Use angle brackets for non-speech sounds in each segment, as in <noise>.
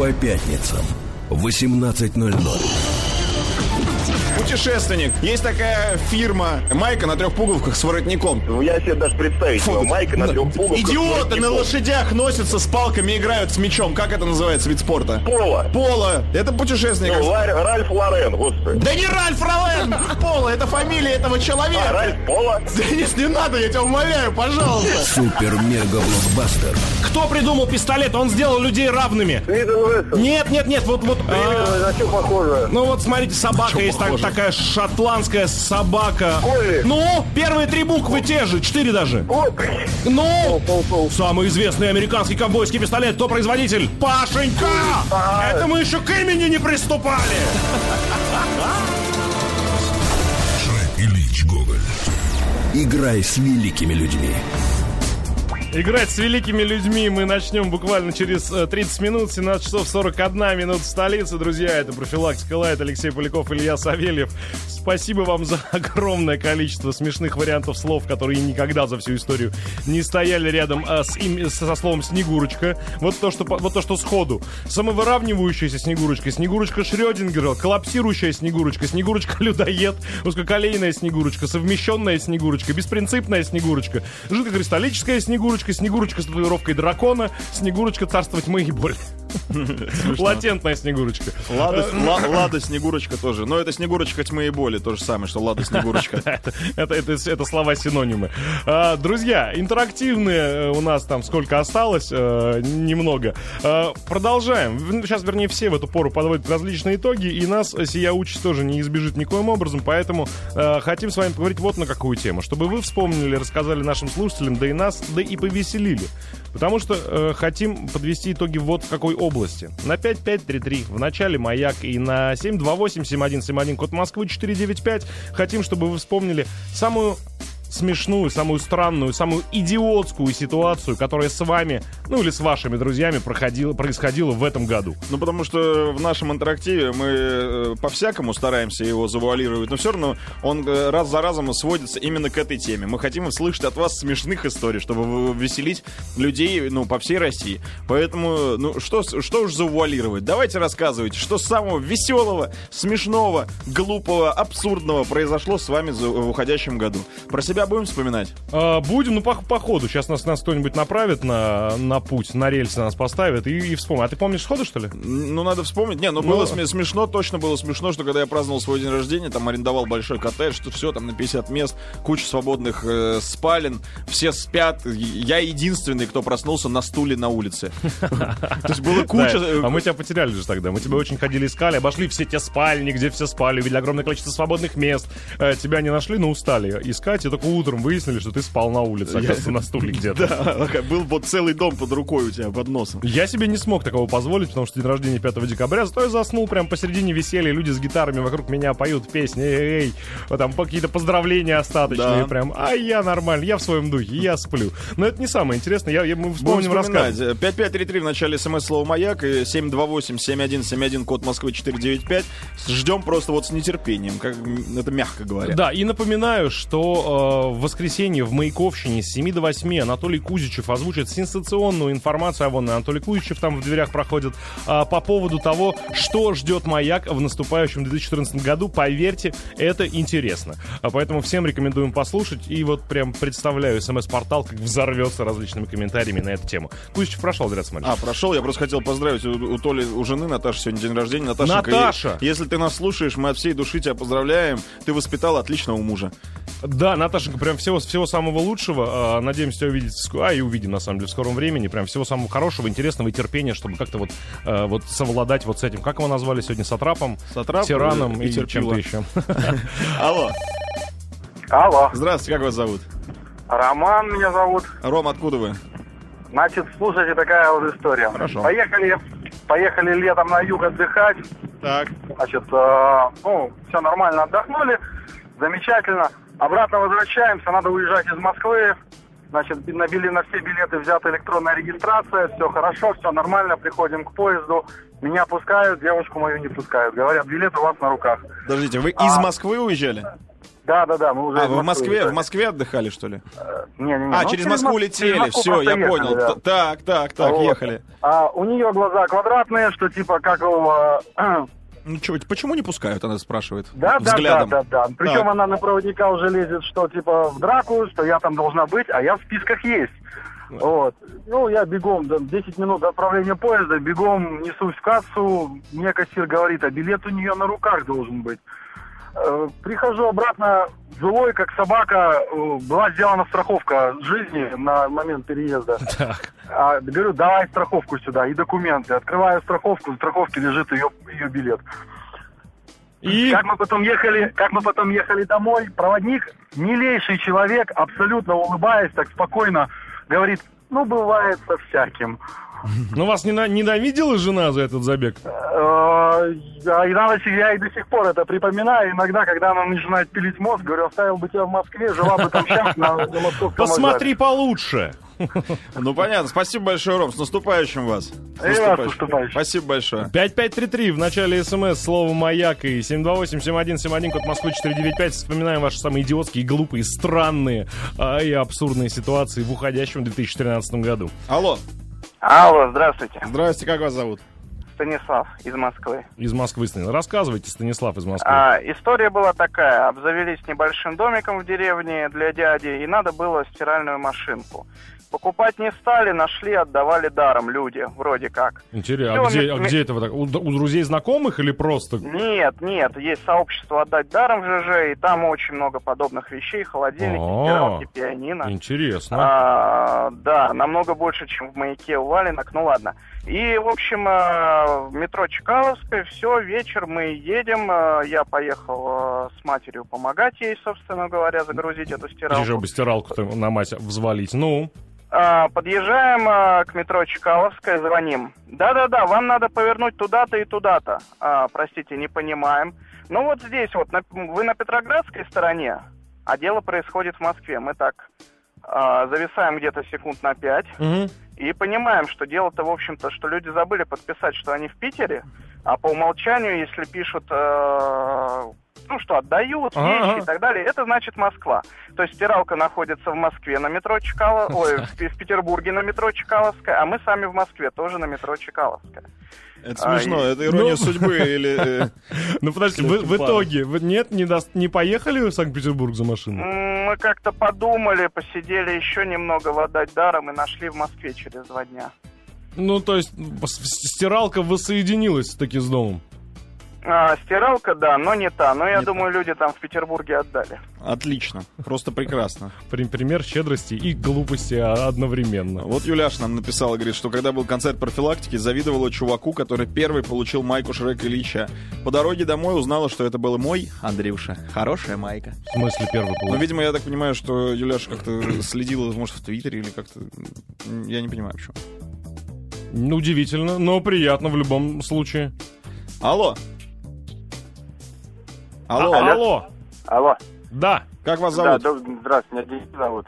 По пятницам в 18.00. Путешественник. Есть такая фирма Майка на трех пуговках с воротником. Ну, я себе даже представить могу. Майка на трех пуговках. Идиоты на лошадях носятся с палками, играют с мячом. Как это называется, вид спорта? Поло. Поло. Это путешественник. Ну, Ларь- Ральф Лорен, господи. Да не Ральф Ролен! Поло, это фамилия этого А, человека. Ральф Поло? Денис, не надо, я тебя умоляю, пожалуйста. Супер-мега-блокбастер. Кто придумал пистолет? Он сделал людей равными. Нет, нет, нет, вот, вот. а, На что похоже? ну вот смотрите, собака чё есть так- похоже? такая шотландская собака. Колли. Ну, первые три буквы те же, четыре даже. Вот. Ну, Пол-пол. самый известный американский ковбойский пистолет. Кто производитель? Пашенька! А. Это мы еще к имени не приступали. Шрек Ильич Гоголь. Играй с великими людьми. Играть с великими людьми мы начнем буквально через э, 30 минут, 17 часов 41 минут в столице. Друзья, это «Профилактика Лайт», Алексей Поляков, Илья Савельев. Спасибо вам за <laughs> огромное количество смешных вариантов слов, которые никогда за всю историю не стояли рядом а, с им- со словом «Снегурочка». Вот то, что, вот то, что сходу. Самовыравнивающаяся Снегурочка, Снегурочка Шрёдингера, коллапсирующая Снегурочка, Снегурочка-людоед, узкоколейная Снегурочка, совмещенная Снегурочка, беспринципная Снегурочка, жидкокристаллическая Снегурочка, Снегурочка с татуировкой дракона, Снегурочка царства тьмы и боли. Латентная Снегурочка. Лада, Ла- Лада Снегурочка тоже. Но это Снегурочка тьмы и боли, то же самое, что Лада <laughs> Снегурочка. Это, это, это, это слова-синонимы. А, друзья, интерактивные э, у нас там сколько осталось, э, немного. А, продолжаем. Сейчас, вернее, все в эту пору подводят различные итоги, и нас сия участь тоже не избежит никоим образом, поэтому э, хотим с вами поговорить вот на какую тему. Чтобы вы вспомнили, рассказали нашим слушателям, да и нас, да и повеселили. Потому что э, хотим подвести итоги вот в какой области. На 5533 в начале «Маяк» и на 728-7171 код Москвы 495 хотим, чтобы вы вспомнили самую смешную, самую странную, самую идиотскую ситуацию, которая с вами, ну или с вашими друзьями проходила, происходила в этом году. Ну, потому что в нашем интерактиве мы э, по-всякому стараемся его завуалировать, но все равно он э, раз за разом сводится именно к этой теме. Мы хотим услышать от вас смешных историй, чтобы веселить людей, ну, по всей России. Поэтому, ну, что, что уж завуалировать? Давайте рассказывайте, что самого веселого, смешного, глупого, абсурдного произошло с вами в уходящем году. Про себя будем вспоминать? А, будем, ну, по, по ходу. Сейчас нас, нас кто-нибудь направит на, на путь, на рельсы нас поставит и, и вспомним. А ты помнишь сходу, что ли? Ну, надо вспомнить. Не, ну, Ну, было сме- смешно, точно было смешно, что когда я праздновал свой день рождения, там арендовал большой коттедж, что все, там на 50 мест, куча свободных э, спален, все спят. Я единственный, кто проснулся на стуле на улице. <laughs> То есть было куча... Э, А мы тебя потеряли же тогда. Мы тебя очень ходили, искали, обошли все те спальни, где все спали, увидели огромное количество свободных мест. Э, Тебя не нашли, но устали искать. И только утром выяснили, что ты спал на улице, оказывается, на стуле где-то. <laughs> Да, был вот целый дом под рукой у тебя, под носом. Я себе не смог такого позволить, потому что день рождения 5 декабря, зато я заснул прям посередине веселья, люди с гитарами вокруг меня поют песни, эй, эй, вот там какие-то поздравления остаточные Да. прям, а я нормально, я в своем духе, я сплю. Но это не самое интересное, я, я- мы вспомним рассказ. 5533 в начале смс слова «Маяк» и 728-7171 код Москвы 495. Ждем просто вот с нетерпением, как это мягко говоря. Да, и напоминаю, что в воскресенье в Маяковщине с 7 до 8 Анатолий Кузичев озвучит сенсационную информацию, а вон Анатолий Кузичев там в дверях проходит, а, по поводу того, что ждет Маяк в наступающем 2014 году. Поверьте, это интересно. А поэтому всем рекомендуем послушать. И вот прям представляю смс-портал, как взорвется различными комментариями на эту тему. Кузичев прошел, зря смотришь. А, прошел, я просто хотел поздравить у, у Толи, у жены Наташи сегодня день рождения. Наташенька, Наташа! Если ты нас слушаешь, мы от всей души тебя поздравляем. Ты воспитал отличного мужа. Да, Наташенька, прям всего, всего самого лучшего. А, Надеемся тебя увидеть, а и увидим, на самом деле, в скором времени. Прям всего самого хорошего, интересного и терпения, чтобы как-то вот, э, вот совладать вот с этим. Как его назвали сегодня? Сатрапом? Сатрап, Тираном э, и и, чем-то еще. <laughs> Алло, Алло, здравствуйте, как вас зовут? Роман меня зовут. Ром, откуда вы? Значит, слушайте, такая вот история. Хорошо. Поехали, поехали летом на юг отдыхать. Так. Значит, э, ну, все нормально отдохнули, замечательно. Обратно возвращаемся, надо уезжать из Москвы. Значит, набили на все билеты, взята электронная регистрация, все хорошо, все нормально, приходим к поезду. Меня пускают, девушку мою не пускают. Говорят, билет у вас на руках. Подождите, вы из А. Москвы уезжали? Да, да, да, мы уже А, из вы в Москве, в Москве отдыхали, что ли? Не, не, не, А, ну, через Москву Мос- летели, через Москву все, я просто понял. ехали, да. Так, так, так, Вот. ехали. А у нее глаза квадратные, что типа как его... <clears throat> Ну чё, почему не пускают, она спрашивает. Да, да, да, взглядом. да, да. Причем Так. она на проводника уже лезет, что типа в драку, что я там должна быть, а я в списках есть. Вот. Ну, я бегом, да, 10 минут до отправления поезда, бегом несусь в кассу, мне кассир говорит, а билет у нее на руках должен быть. Э, Прихожу обратно, злой, как собака, э, была сделана страховка жизни на момент переезда. <laughs> Так. А, говорю, давай страховку сюда и документы. Открываю страховку, в страховке лежит ее, ее билет. И... Как мы потом ехали, как мы потом ехали домой, проводник, милейший человек, абсолютно улыбаясь, так спокойно, говорит, ну, бывает со всяким. <laughs> Ну, вас не на- ненавидела жена за этот забег? Э, а иногда я и до сих пор это припоминаю. Иногда, когда она начинает пилить мозг, говорю, оставил бы тебя в Москве, жила бы там сейчас на, на московском Посмотри получше. <laughs> Ну понятно, спасибо большое, Ром, с наступающим вас. С с наступающим. Спасибо большое. 5533 в начале смс слово «Маяк» и 728-7171, код Москвы 495. Вспоминаем ваши самые идиотские, глупые, странные а, и абсурдные ситуации в уходящем 2013 году. Алло, Алло, здравствуйте. здрасте, как вас зовут? Станислав из Москвы. Из Москвы. Станислав. Рассказывайте, Станислав из Москвы. А, история была такая. Обзавелись небольшим домиком в деревне для дяди, и надо было стиральную машинку. Покупать не стали, нашли, отдавали даром люди, вроде как. Интересно, а где, а где это? У, у друзей знакомых или просто? Нет, нет, есть сообщество «Отдать даром» в ЖЖ, и там очень много подобных вещей, холодильники, стиралки, пианино. Интересно. А, да, намного больше, чем в маяке у Валенок. Ну ладно. И, в общем, а, в метро Чкаловское, все, вечер мы едем. а, Я поехал а, с матерью помогать ей, собственно говоря, загрузить эту Еще стиралку. бы стиралку-то на мать взвалить. Ну, Подъезжаем а, к метро Чкаловское, звоним. Да-да-да, вам надо повернуть туда-то и туда-то. А, простите, не понимаем. Ну вот здесь вот, на- вы на Петроградской стороне, а дело происходит в Москве. Мы так а, зависаем где-то секунд на пять. мгм. И понимаем, что дело-то, в общем-то, что люди забыли подписать, что они в Питере, а по умолчанию, если пишут, э, ну что, отдают вещи и так далее, это значит Москва. То есть стиралка находится в Москве на метро Чкало, <laughs> ой, в, Петербурге на метро Чкаловская, а мы сами в Москве тоже на метро Чкаловская. Это А, смешно, и- это ирония ну- судьбы или... э, <laughs> Ну, подождите, в итоге, вы, нет, не, поехали в Санкт-Петербург за машиной? М, Мы как-то подумали, посидели еще немного в отдать даром и нашли в Москве через два дня. Ну, то есть, стиралка воссоединилась таки с домом. А, стиралка, да, но не та. Но я Не та. думаю, люди там в Петербурге отдали. Отлично, просто прекрасно. При- Пример щедрости и глупости а- одновременно. Вот Юляш нам написала, говорит, что когда был концерт профилактики, завидовала чуваку, который первый получил майку Шрека Ильича. По дороге домой узнала, что это был мой Андрюша. Хорошая майка. В смысле первый Ну, получил? видимо, я так понимаю, что Юляш как-то следила, может, в Твиттере или как-то... Я не понимаю, почему. Ну, Удивительно, но приятно в любом случае. Алло. Алло, А- алло. Алло. Да. как вас Да, зовут? доб- здравствуйте, меня Денис зовут.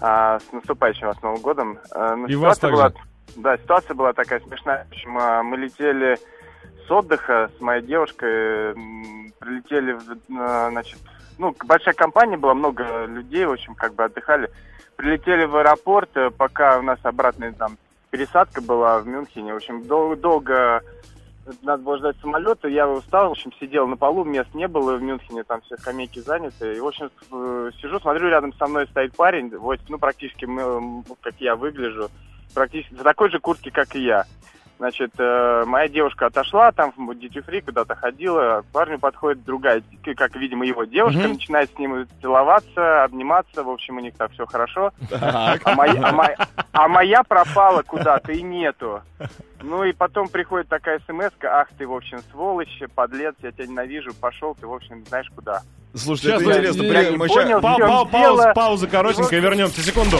А, с наступающим вас Новым годом. А, ну, И вас ситуация была, да, ситуация была такая смешная. В общем, а, мы летели с отдыха с моей девушкой, прилетели, в, значит, ну, большая компания была, много людей, в общем, как бы отдыхали. Прилетели в аэропорт, э, пока у нас обратная там пересадка была в Мюнхене. В общем, дол- долго надо было ждать самолета. Я устал, в общем, сидел на полу, мест не было в Мюнхене, там все скамейки заняты. И, в общем, э, сижу, смотрю, рядом со мной стоит парень, вот, ну, практически, как я выгляжу, практически в такой же куртке, как и я. Значит, э, моя девушка отошла, там в duty free куда-то ходила, к парню подходит другая, как, видимо, его девушка, Мгм. начинает с ним целоваться, обниматься, в общем, у них так все хорошо. Так. А моя, а моя- а моя пропала куда-то и нету. Ну и потом приходит такая смс ах ты, в общем, сволочь, подлец, я тебя ненавижу, пошел ты, в общем, знаешь куда. Слушайте, это Сейчас, интересно. я- не понял. Па- па- дело? пауза, пауза коротенькая, вот- вернемся. Секунду.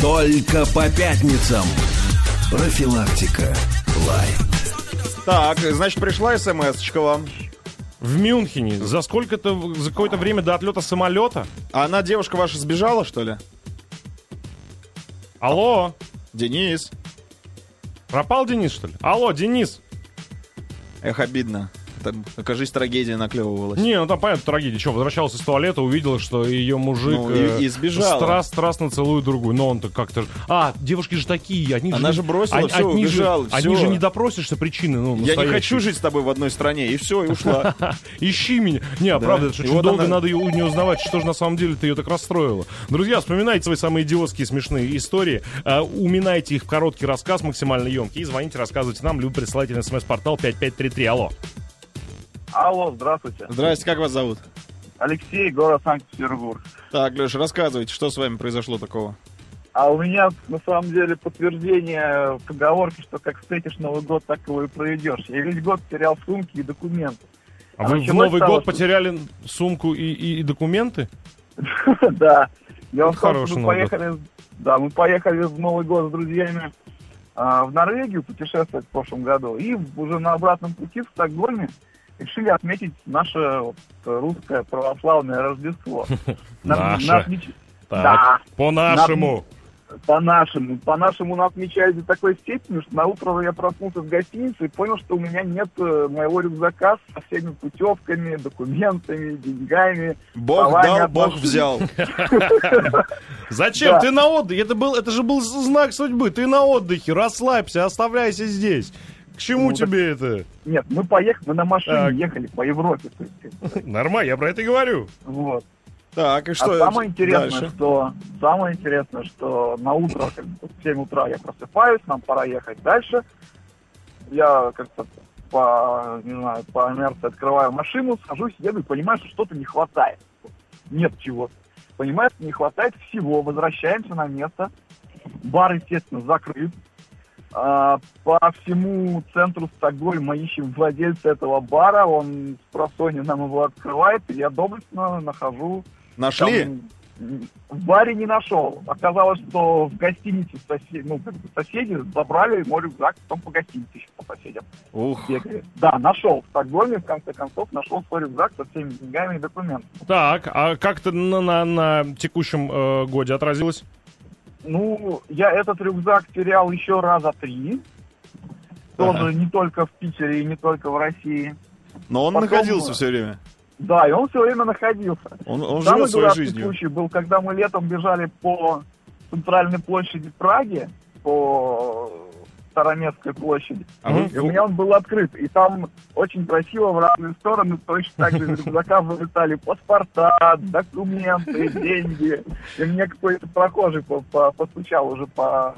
Только по пятницам. Профилактика. Лайв. Так, значит, пришла смс-очка вам. В Мюнхене за сколько-то, за какое-то время до отлета самолета? А она, девушка ваша, сбежала, что ли? Алло, Денис. пропал Денис, что ли? Алло, Денис. Эх, обидно. Там, окажись, трагедия наклевывалась. Не, ну там понятно, трагедия. Что, возвращалась из туалета, увидела, что ее мужик Ну, и- э, и страст- страстно целует другую. Но он-то как-то... А, девушки же такие, они Она не- же бросила они- всё, они же- убежала, Они же не допросишься причины, ну, Я не хочу жить с тобой в одной стране, и все, и ушла. <laughs> Ищи меня. Не, а правда, же И очень вот долго она- надо ее не узнавать, что же на самом деле ты ее так расстроила. Друзья, вспоминайте свои самые идиотские смешные истории, а, уминайте их в короткий рассказ, максимально емкий, и звоните, рассказывайте нам, либо присылайте на смс-портал 5533. Алло. Алло, здравствуйте. Здрасте, как вас зовут? Алексей, город Санкт-Петербург. Так, Леша, рассказывайте, что с вами произошло такого? А у меня, на самом деле, подтверждение поговорки, что как встретишь Новый год, так его и проведешь. Я весь год терял сумки и документы. А вы в Новый с того, год что- потеряли сумку и, и- и документы? <laughs> Да. Я в том, хороший что мы Новый год. поехали, да, мы поехали в Новый год с друзьями а, в Норвегию путешествовать в прошлом году. И уже на обратном пути в Стокгольме решили отметить наше вот, русское православное Рождество. <laughs> Наше. Да. по-нашему. По-нашему. По-нашему нас отмечают до такой степени, что на утро я проснулся в гостинице и понял, что у меня нет э, моего рюкзака со всеми путевками, документами, деньгами. Бог дал, Бог взял. <laughs> Зачем? Ты на отдыхе. Это, был, это же был знак судьбы. Ты на отдыхе. Расслабься, оставляйся здесь. К чему Ну, так- тебе это? Нет, мы поехали, мы на машине Так. ехали по Европе. Нормально, я про это и говорю. вот. Так, и что а самое интересное, дальше? что самое интересное, что на утро, как бы, в 7 утра я просыпаюсь, нам пора ехать дальше. Я как-то по, не знаю, по инерции открываю машину, сажусь, еду и понимаю, что что-то не хватает. Нет чего. Понимаешь, не хватает всего. Возвращаемся на место. Бар, естественно, закрыт. А, по всему центру Стокгольма ищем владельца этого бара. Он с просони нам его открывает. И я доблестно нахожу Нашли? там, в баре не нашел. Оказалось, что в гостинице сосе- ну, как бы соседи забрали мой рюкзак, потом по гостинице еще по соседям Ух. бегали. Да, нашел. В Стокгольме, в конце концов, нашел свой рюкзак со всеми деньгами и документами. Так, а как то на, на, на текущем э, годе отразилось? Ну, я этот рюкзак терял еще раза три. Тоже Ага. не только в Питере и не только в России. Но он Потом, находился э, все время. Да, и он все время находился. Он, он Самый живет своей жизнью. случай был, когда мы летом бежали по центральной площади Праги, по Староместской площади. А вы- И у меня он был открыт. И там очень красиво в разные стороны точно так же из рюкзака вылетали паспорта, документы, деньги. И мне какой-то прохожий по- по- постучал уже по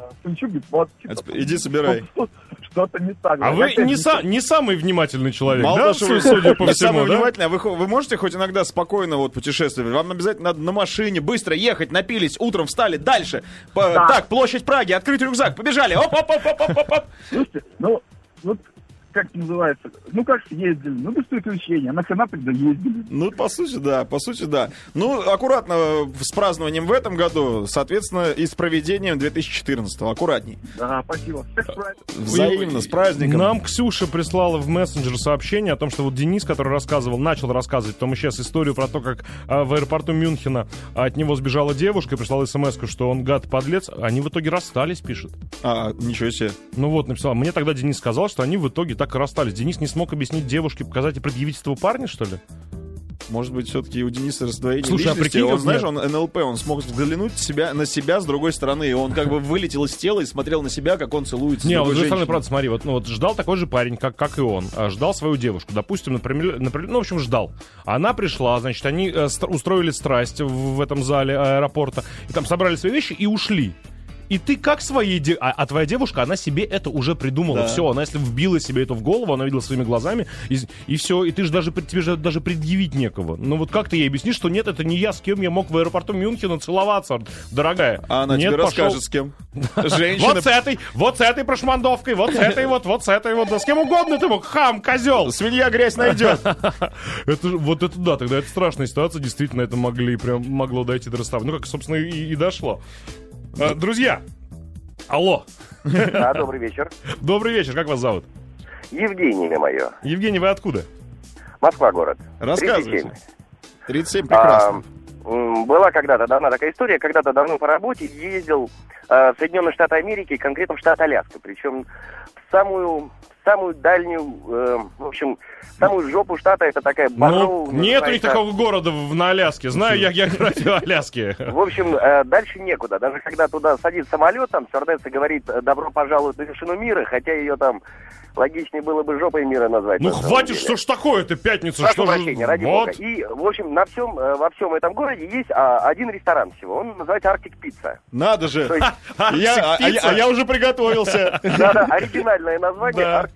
говорит, вот, типа, А иди собирай. что- что-то не так. А вы не, не са- не самый внимательный человек, Мало да, того, что вы судя по не всему, самый да? внимательный, а вы, вы можете хоть иногда спокойно вот путешествовать? Вам обязательно надо на машине быстро ехать, напились, утром встали, дальше. По- Да. Так, площадь Праги, открыть рюкзак, побежали. Оп-оп-оп-оп-оп-оп. Слушайте, ну, вот как это называется, ну как съездили, ну без приключений, а нахрена тогда ездили? Ну, по сути, да, по сути, да. Ну, аккуратно э, с празднованием в этом году, соответственно, и с проведением 2014 аккуратней. Да, спасибо. Всех правильно. Взаимно, с праздником. Нам Ксюша прислала в мессенджер сообщение о том, что вот Денис, который рассказывал, начал рассказывать, потом исчез историю про то, как а, в аэропорту Мюнхена от него сбежала девушка и прислала смс что он гад-подлец. Они в итоге расстались, пишет. А, ничего себе. Ну вот, написал. Мне тогда Денис сказал, что они в итоге так и расстались. Денис не смог объяснить девушке, показать и предъявить этого парня, что ли? Может быть, все-таки у Дениса раздвоение Слушай, а личности. прикинь, он, знаешь, он НЛП, он смог взглянуть себя, на себя с другой стороны. И он как бы вылетел из тела и смотрел на себя, как он целуется Не, а вот с другой стороны, правда, смотри, вот, ну, вот ждал такой же парень, как, как и он, а, ждал свою девушку, допустим, например, например, ну, в общем, ждал. Она пришла, значит, они э, ст- устроили страсть в, в этом зале аэропорта, и там собрали свои вещи и ушли. И ты как своей... де- А, а твоя девушка, она себе это уже придумала. Да. Все, она если вбила себе это в голову, она видела своими глазами, и, все. И ты же даже, тебе же даже предъявить некого. Ну вот как ты ей объяснишь, что нет, это не я, с кем я мог в аэропорту Мюнхена целоваться, дорогая. А она Нет, тебе пошел- расскажет, с кем. <laughs> Женщина. вот с этой, вот с этой прошмандовкой, вот с этой вот, вот с этой вот, да с кем угодно ты мог, хам, козел. Свинья грязь найдет. <laughs> Это, вот это да, тогда это страшная ситуация, действительно, это могли, прям могло дойти до расставания. Ну, как, собственно, и, и дошло. А, друзья, алло, Да, добрый вечер. добрый вечер, как вас зовут? Евгений имя мое. Евгений, вы откуда? Москва город. Рассказывайте. 37. 37 прекрасно. А, была когда-то давно такая история, когда-то давно по работе ездил э, в Соединенные Штаты Америки, конкретно в штат Аляска, причем в самую самую дальнюю, э, в общем, самую жопу штата это такая Ну, Барроу, нет у них такого города в- на Аляске. Знаю я географию <laughs> Аляски. В общем, э, дальше некуда. Даже когда туда садится самолет, там стюардесса говорит э, «добро пожаловать на вершину мира», хотя ее там логичнее было бы жопой мира назвать. Ну на хватит, деле. что ж такое-то, пятница, Прошу что же... прощения, ради Вот. бога. И, в общем, на всем, э, во всем этом городе есть а, один ресторан всего. Он называется Арктик Пицца. Надо же. Есть, Я, а, а я- а я уже приготовился. да-да, оригинальное название. Арктик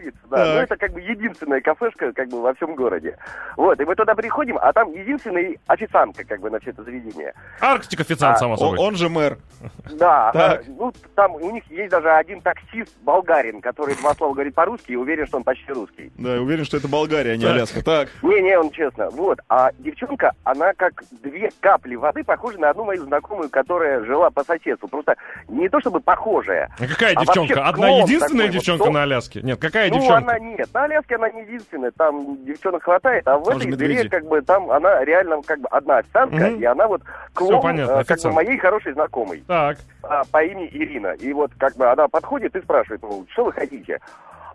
Пицца. Да. Так. Ну, это как бы единственная кафешка как бы во всем городе. Вот, и мы туда приходим, а там единственная официантка как бы на все это заведение. Арктик официант, А, само собой. Он же мэр. Да, Так. а, ну там у них есть даже один таксист болгарин, который два слова говорит по-русски и уверен, что он почти русский. Да, я уверен, что это Болгария, а не Так. Аляска. Так. Не-не, он честно. Вот. А девчонка, она как две капли воды похожа на одну мою знакомую, которая жила по соседству. Просто не то чтобы похожая. А какая а девчонка? Одна единственная такой вот, девчонка то- на Аляске? Нет, какая ну, девчонка? она нет. На Аляске она не единственная. Там девчонок хватает, а в же этой дыре медведи. как бы там она реально как бы одна официантка, Мгм. и она вот клон понятно, э, как бы моей хорошей знакомой Так. а, по имени Ирина. И вот как бы она подходит и спрашивает, ну, что вы хотите?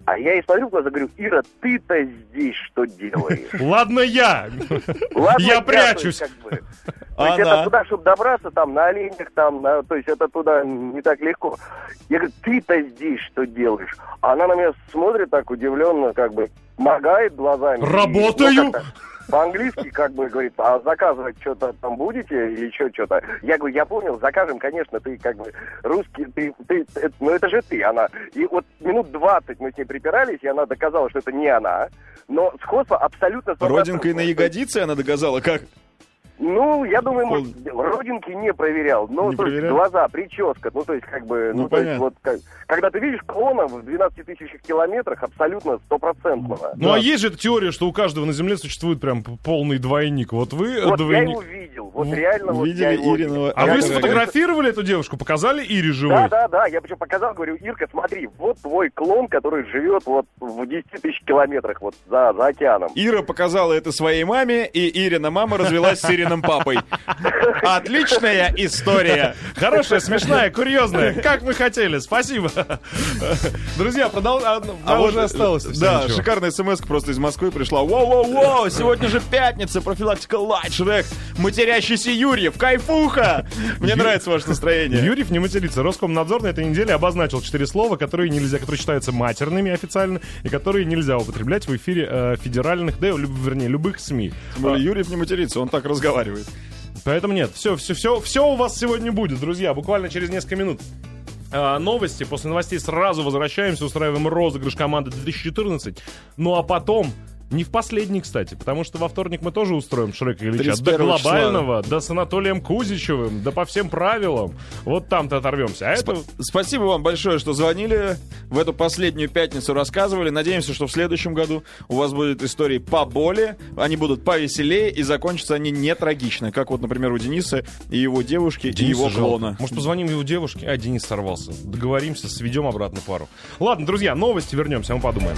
А я ей смотрю в глаза, говорю, Ира, ты-то здесь что делаешь? <laughs> Ладно я. Ладно, Я то прячусь. есть, как бы. <laughs> А То есть это туда, чтобы добраться, там, на оленях, там, на- то есть это туда не так легко. Я говорю, ты-то здесь что делаешь? А она на меня смотрит так удивленно, как бы, моргает глазами. И, ну, Работаю. По-английски, как бы, говорит, а заказывать что-то там будете или что, что-то? Я говорю, я понял, закажем, конечно, ты как бы русский, ты, ты, это- ну это же ты, она. И вот минут 20 мы с ней припирались, и она доказала, что это не она. Но сходство абсолютно... Родинкой на ягодице она доказала, как? Ну, я думаю, может, родинки не проверял. Ну, Не то есть проверял? глаза, прическа, ну, то есть, как бы, ну, Ну, то есть, понятно. вот, как- когда ты видишь клона в 12 тысячах километрах, абсолютно стопроцентного. Ну а есть же эта теория, что у каждого на Земле существует прям полный двойник. Вот вы Вот я двойник. его видел, вот Вы реально вот я видели его Ириного видел. А Я вы сфотографировали эту девушку, показали Ире Да, живой? да, да, я причем показал, говорю, Ирка, смотри, вот твой клон, который живет вот в 10 тысяч километрах вот за, за океаном. Ира показала это своей маме, и Ирина мама развелась с Ириным папой. Отличная история. Хорошая, смешная, курьезная. Как мы хотели. Спасибо. Друзья, продолжаем. А, вот, уже осталось. совсем Да, ничего. шикарная смс просто из Москвы пришла. Воу-воу-воу, сегодня же пятница, профилактика лайт, Шрек, матерящийся Юрьев, кайфуха. Мне Ю- нравится ваше настроение. Юрьев не матерится. Роскомнадзор на этой неделе обозначил четыре слова, которые нельзя, которые считаются матерными официально, и которые нельзя употреблять в эфире э, федеральных, да, вернее, любых СМИ. Тем более Юрьев не матерится, он так разговаривает. Поэтому нет, все, все, все, все у вас сегодня будет, друзья, буквально через несколько минут. А, новости. После новостей сразу возвращаемся, устраиваем розыгрыш команды 2014. Ну а потом, не в последний, кстати, потому что во вторник мы тоже устроим Шрека Ильича. До 31 числа. глобального, да с Анатолием Кузичевым, да по всем правилам. Вот там-то оторвемся. А это... Спа- Спасибо вам большое, что звонили. В эту последнюю пятницу рассказывали. Надеемся, что в следующем году у вас будут истории поболее, они будут повеселее и закончатся они не трагично, как вот, например, у Дениса и его девушки, и Дениса его жалко. клона. Может, позвоним его девушке? А, Денис сорвался. Договоримся, сведем обратно пару. Ладно, друзья, новости вернемся, мы подумаем.